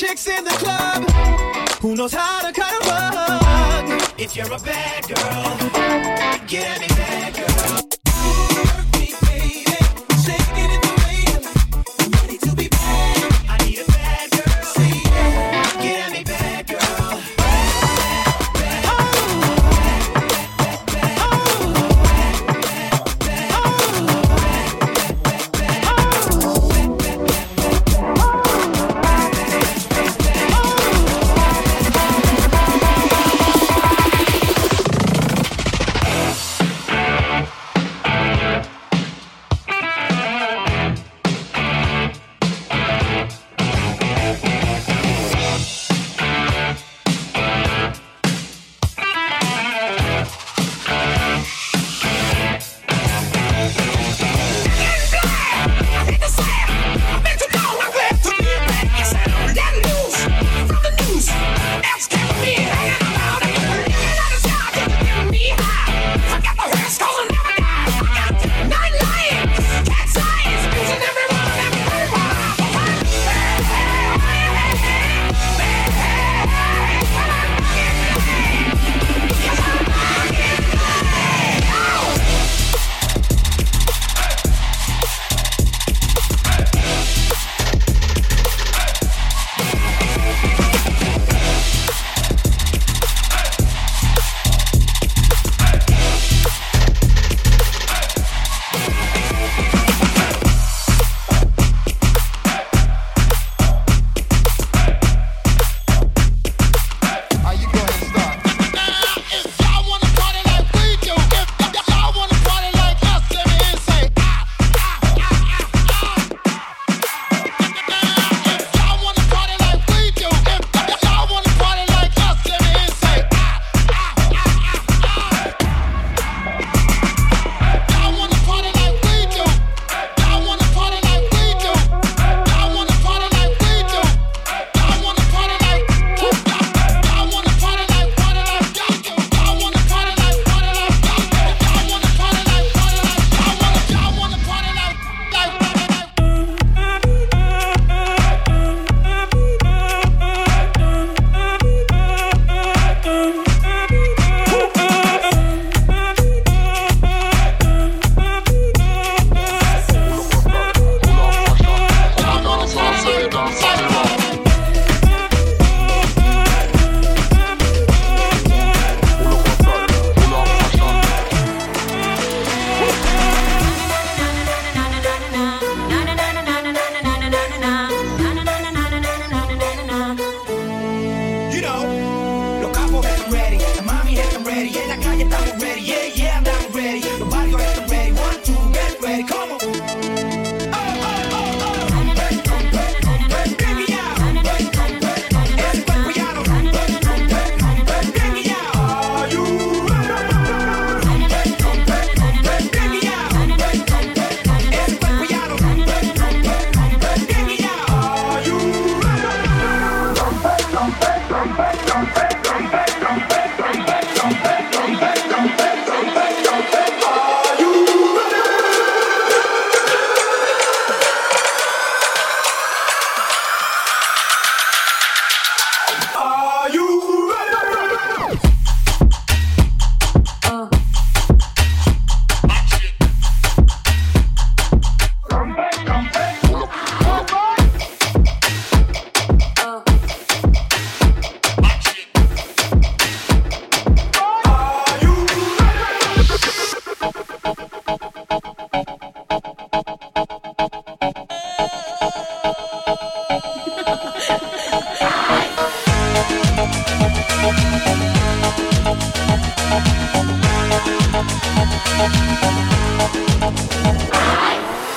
chicks in the club. Who knows how to cut a rug? If you're a bad girl.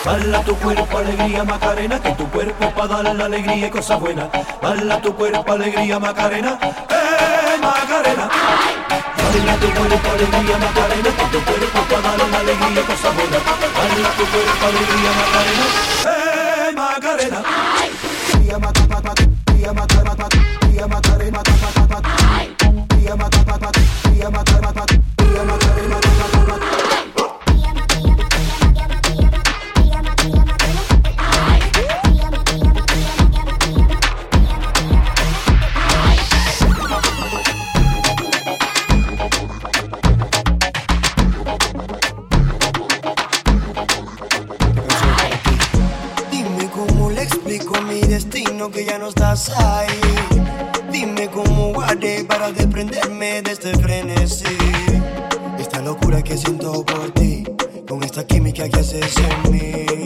Bala tu cuerpo, alegría, Macarena, que tu cuerpo para dar la alegría y cosas buenas. Bala tu cuerpo, alegría, Macarena, eh, Macarena. Bala tu cuerpo, alegría, Macarena, que tu cuerpo para dar la alegría y cosas buenas. Bala tu cuerpo, alegría, Macarena, eh, Macarena. Alegría, Macarena. Esta locura que siento por ti, con esta química que haces en mí.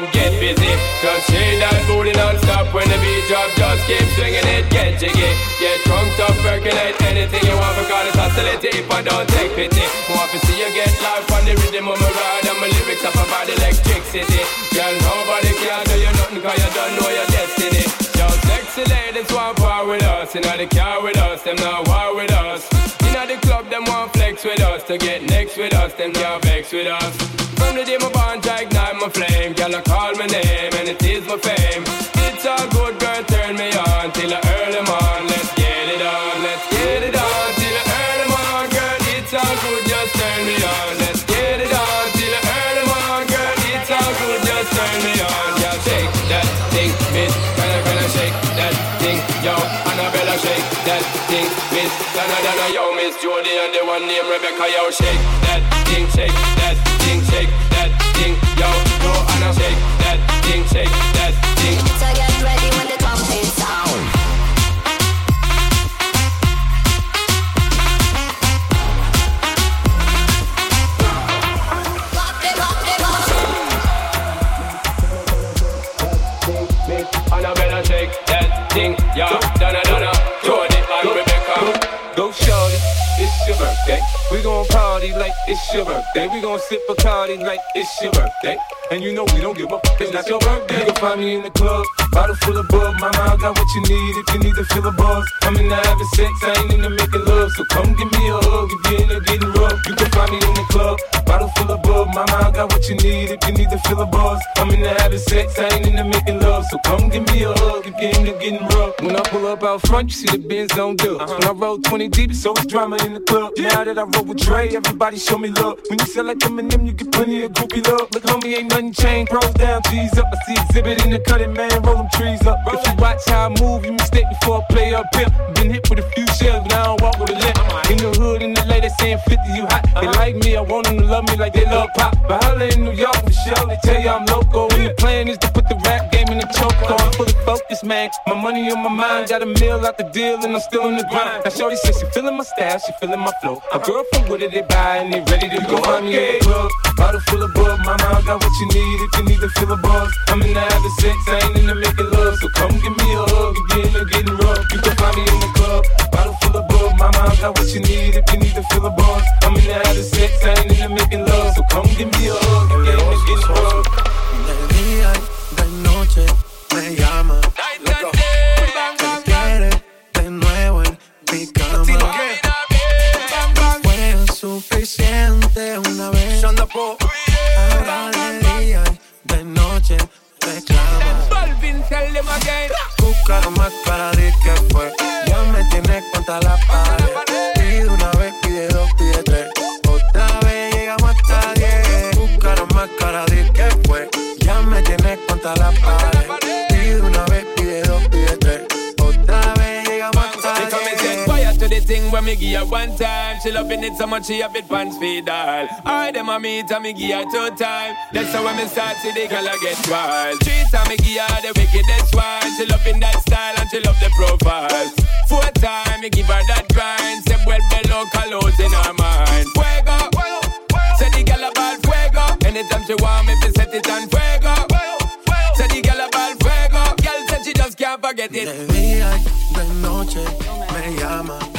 Woman, get busy. Just shake that booty non-stop when the beat drop. Just keep swinging it, get jiggy. Get drunk, up, percolate anything you want because it's hostility if I don't take pity. Want to see you get life on the rhythm of my ride and my lyrics up about electricity. Girl, nobody can do you nothing cause you don't know your destiny. Yo, sexy ladies want part with us. You know they car with us, them not war with us. You know the club, them want flex with us. To get next with us, them can't vex with us. Turn me on. Let's get it on till I early morn, girl. It's all good, just turn me on. Shake that thing, miss. Can I, can I shake that thing, yo? Annabella, shake that thing, miss. Yo, Miss and the one named Rebecca, shake that thing, shake that thing, shake that thing, yo, shake that thing, shake that thing. It's your birthday. We gon' sip a party like it's your birthday. And you know we don't give up, it's not your birthday. You can find me in the club Bottle full of bug, mama, I got what you need if you need to feel a buzz. I'm in the having sex, I ain't into making love. So come give me a hug if you're into getting rough. You can find me in the club. Bottle full of bug, mama, I got what you need if you need to feel a buzz. I'm in the having sex, I ain't into making love. So come give me a hug if you're into getting rough. When I pull up out front, you see the Benz on dubs. Uh-huh. When I roll 20 deep, it's always drama in the club. Yeah. Now that I roll with Dre, everybody show me love. When you sell like Eminem, you get plenty of groupie love. Look, homie, ain't nothing changed. Pros down, G's up. I see exhibit in the cutting, man. Roll them trees up. If you watch how I move, you mistake before I play up pimp. Been hit with a few shells, but I don't walk with a limp. In the hood, in the lady saying 50, you hot. They like me, I want them to love me like they love pop. But holla in New York, Michelle, they tell you I'm local. And the plan is to put the rap game in the choke. So I'm fully focused, man. My money on my mind, got a meal out the deal, and I'm still in the grind. Now, Shorty says she feeling my style, she feeling my flow. A girl from Wooded, they buy, and they ready to go. In the club, bottle full of bug. Mama, I got what you need if you need to feel a buzz. I'm in the having sex, I ain't in the making love. So come give me a hug, again, you're getting rough. You can find me in the club, bottle full of bug. Mama, I got what you need if you need to feel a buzz. I'm in the having sex, I ain't in the making love. So come give me a hug, again, you're getting rough. Loving it so much she have it pants feed all. I them a meet and me give her two time. That's how when me start see the girl I get wild. Three time me give her the wickedest one. She loving that style and she love the profile. Four time me give her that grind. Say well below colors in her mind. Fuego, say the girl about fuego. Anytime she want me to set it on fuego. Say the girl about fuego. Girl said she just can't forget it. De día de noche me llama.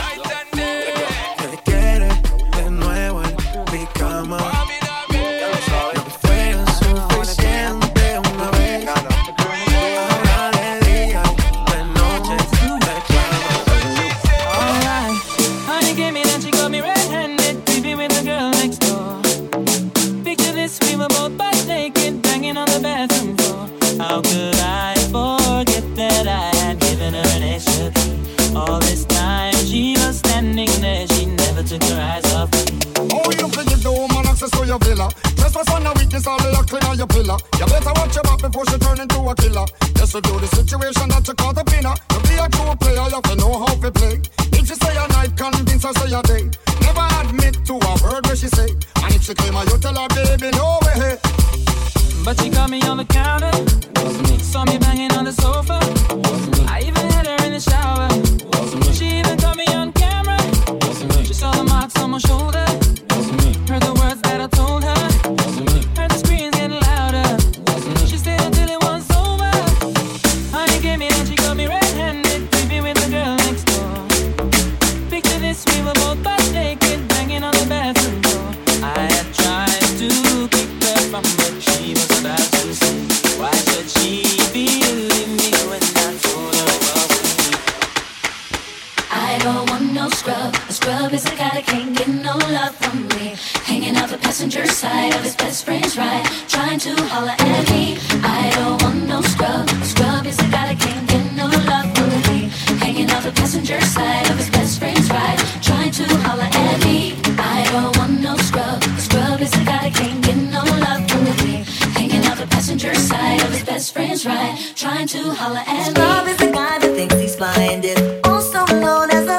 She claim her, you tell her, baby, no way. But she got me on the counter, saw me banging is a guy that no love from me. Hanging out the passenger side of his best friend's ride, trying to holler at me. Scrub is the guy that thinks he's this, also known as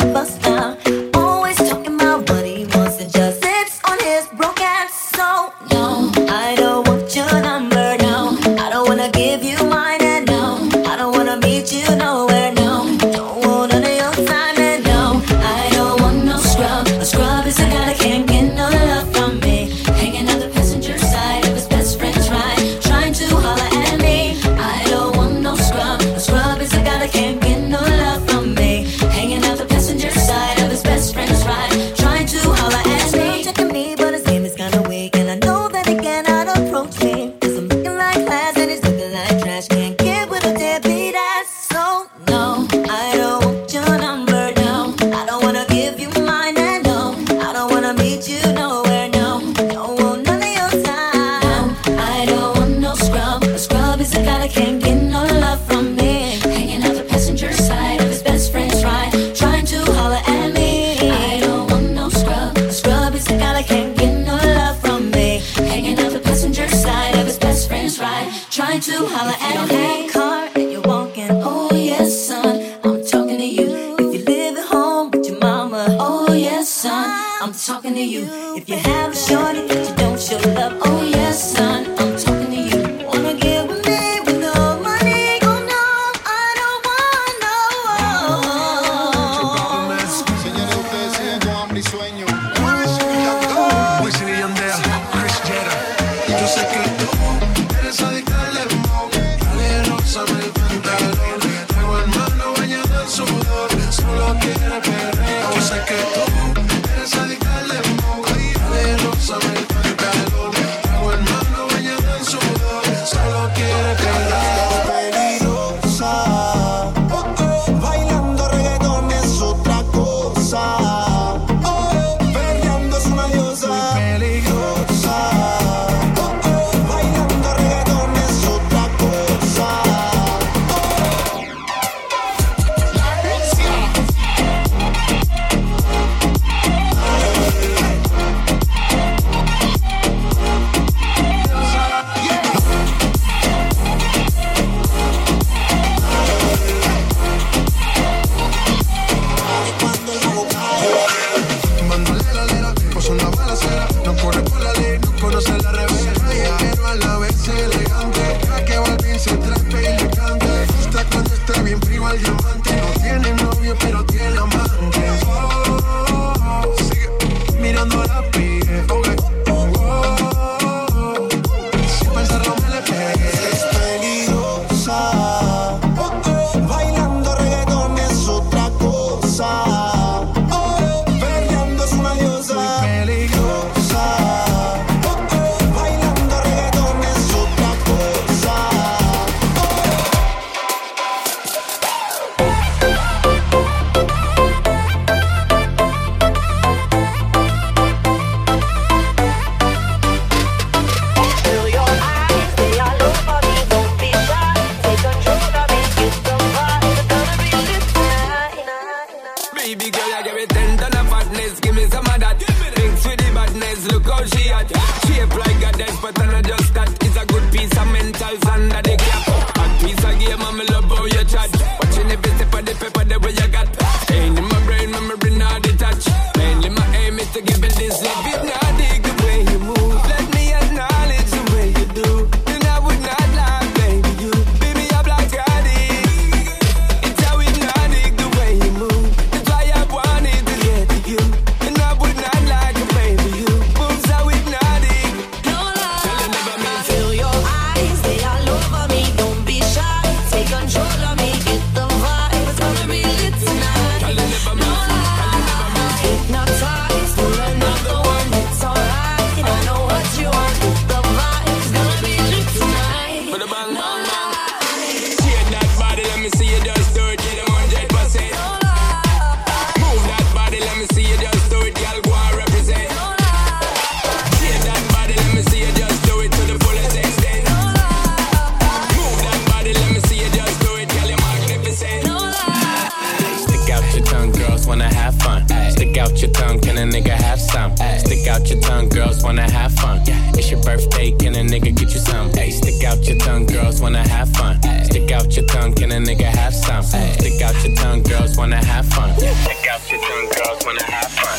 out your tongue, can a nigga have some? Stick out your tongue, girls wanna have fun. Stick out your tongue, girls wanna have fun.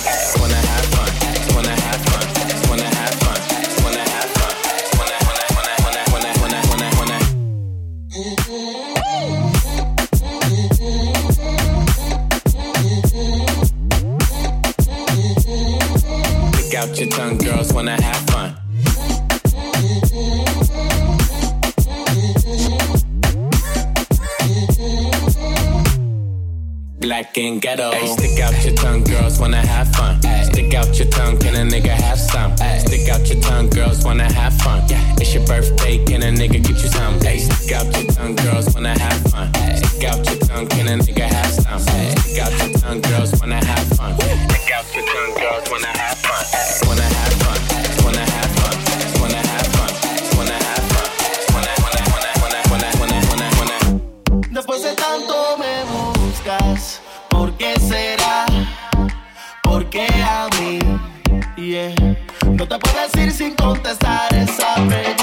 hace tanto me buscas? ¿Por qué será? ¿Por qué a mí? No te puedo decir sin contestar esa pregunta.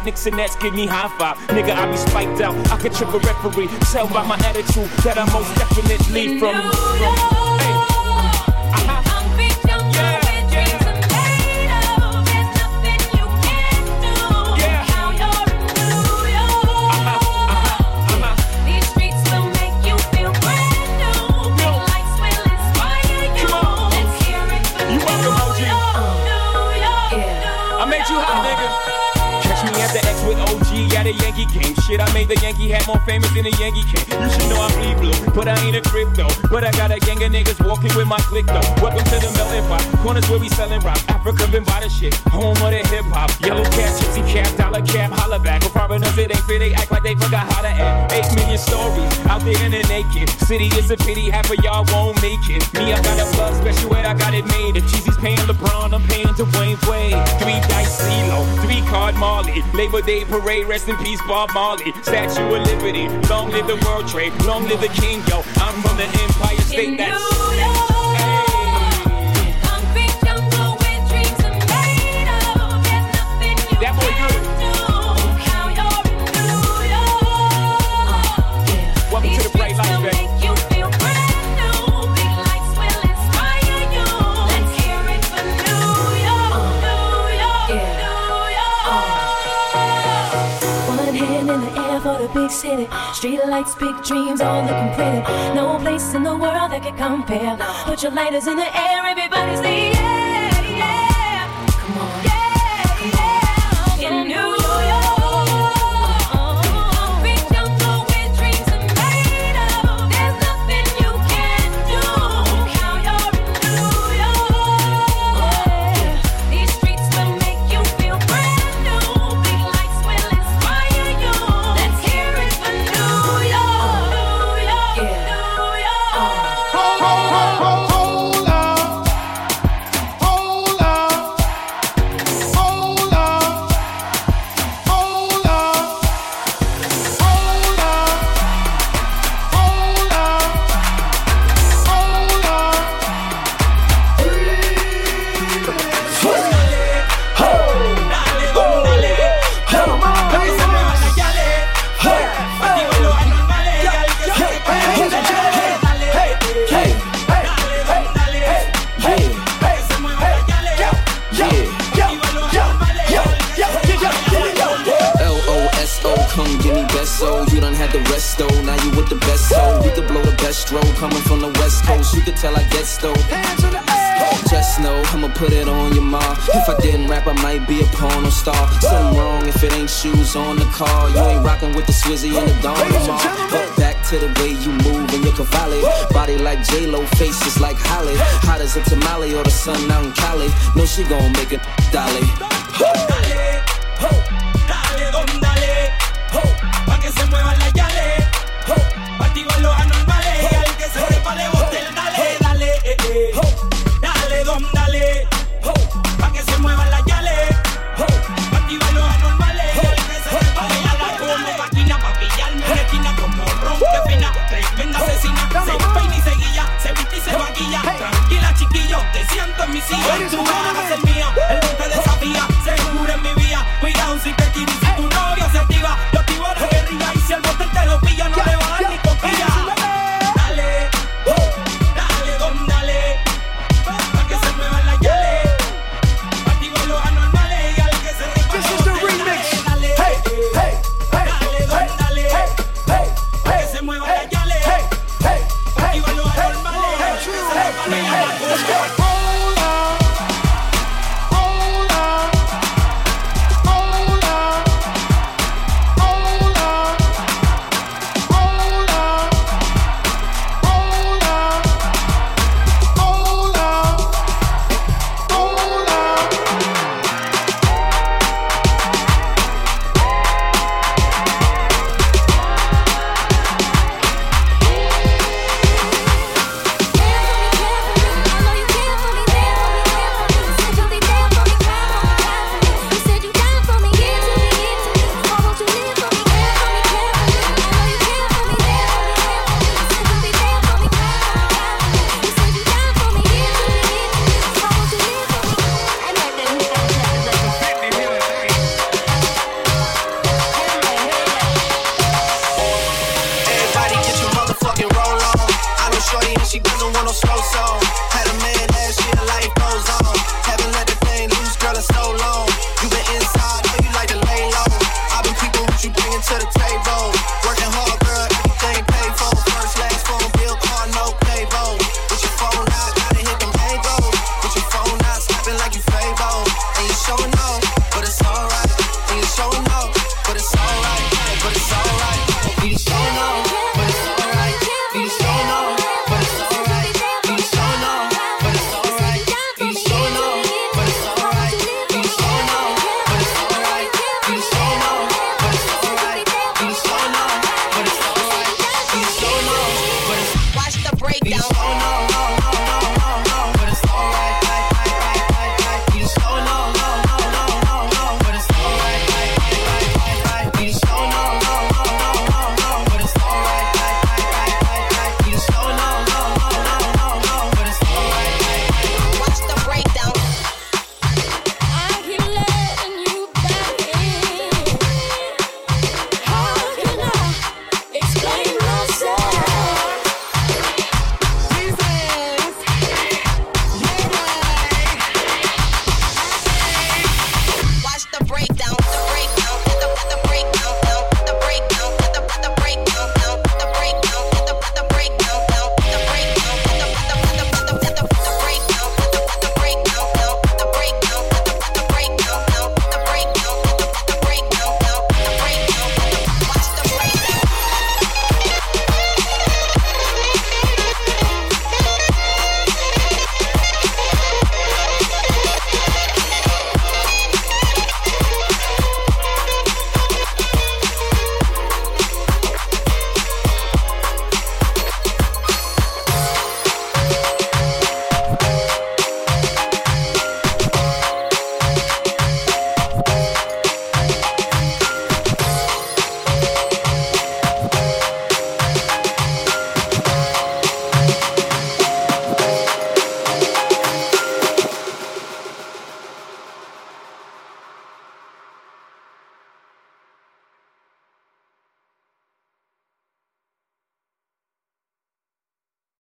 Knicks and Nets give me high five. Nigga, I be spiked out. I could trip a referee. Tell by my attitude that I'm most definitely from the X with OG at a Yankee game. Shit, I made the Yankee hat more famous than the Yankee can. You should know I bleed blue, but I ain't a crypto. But I got a gang of niggas walking with my click though. Welcome to the melting pot. Corners where we selling rock. Africa been by the shit. Home of the hip hop. Yellow cap, gypsy cap, dollar cap, holla back. With foreigners, it ain't fair. They act like they forgot how to act. Eight million stories out there in the naked city. It's a pity half of y'all won't make it. Me, I got a plug special ed, I got it made. If Cheesy's paying LeBron, I'm paying Dwayne Wade. Three dice CeeLo, three card Marley. Labor Day parade, rest in peace, Bob Marley. Statue of Liberty, long live the World Trade, long live the King, yo. I'm from the Empire State. That's. Big city. Street lights, big dreams, all looking pretty. No place in the world that could compare. Put your lighters in the air, everybody's say yeah, Swizzy in the dawn tomorrow. But back to the way you move and your cavalli. Body like J-Lo, faces like Holly. Hot as a tamale or the sun out in Cali. Know she gon' make it dolly.